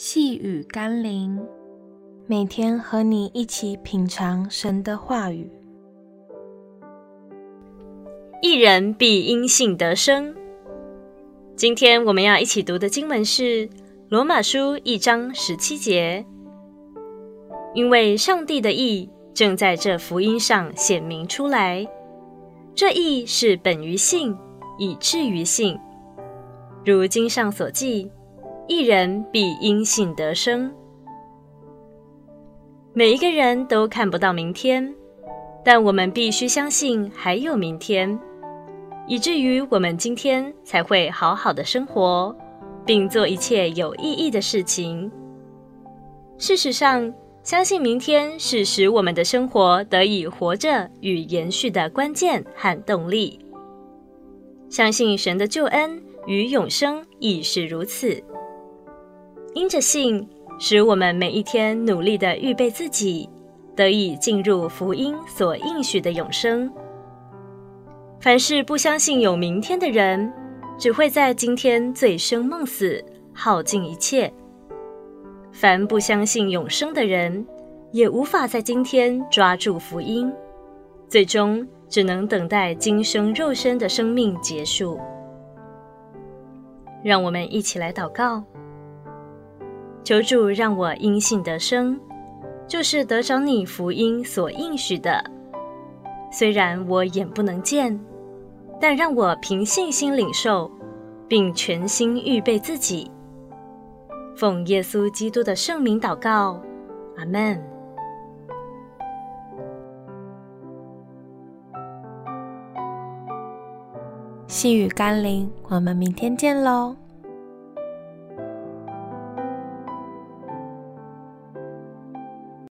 细雨甘霖，每天和你一起品尝神的话语。一人必因信得生。今天我们要一起读的经文是《罗马书》一章十七节。因为上帝的意正在这福音上显明出来，这意是本于信，以至于信。如经上所记。一人必因信得生。每一个人都看不到明天，但我们必须相信还有明天，以至于我们今天才会好好的生活，并做一切有意义的事情。事实上，相信明天是使我们的生活得以活着与延续的关键和动力。相信神的救恩与永生亦是如此。因着信，使我们每一天努力地预备自己，得以进入福音所应许的永生。凡是不相信有明天的人，只会在今天醉生梦死，耗尽一切；凡不相信永生的人，也无法在今天抓住福音，最终只能等待今生肉身的生命结束。让我们一起来祷告。求主让我因信得生，就是得着你福音所应许的。虽然我眼不能见，但让我凭信心领受，并全心预备自己。奉耶稣基督的圣名祷告，阿门。细雨甘霖，我们明天见喽。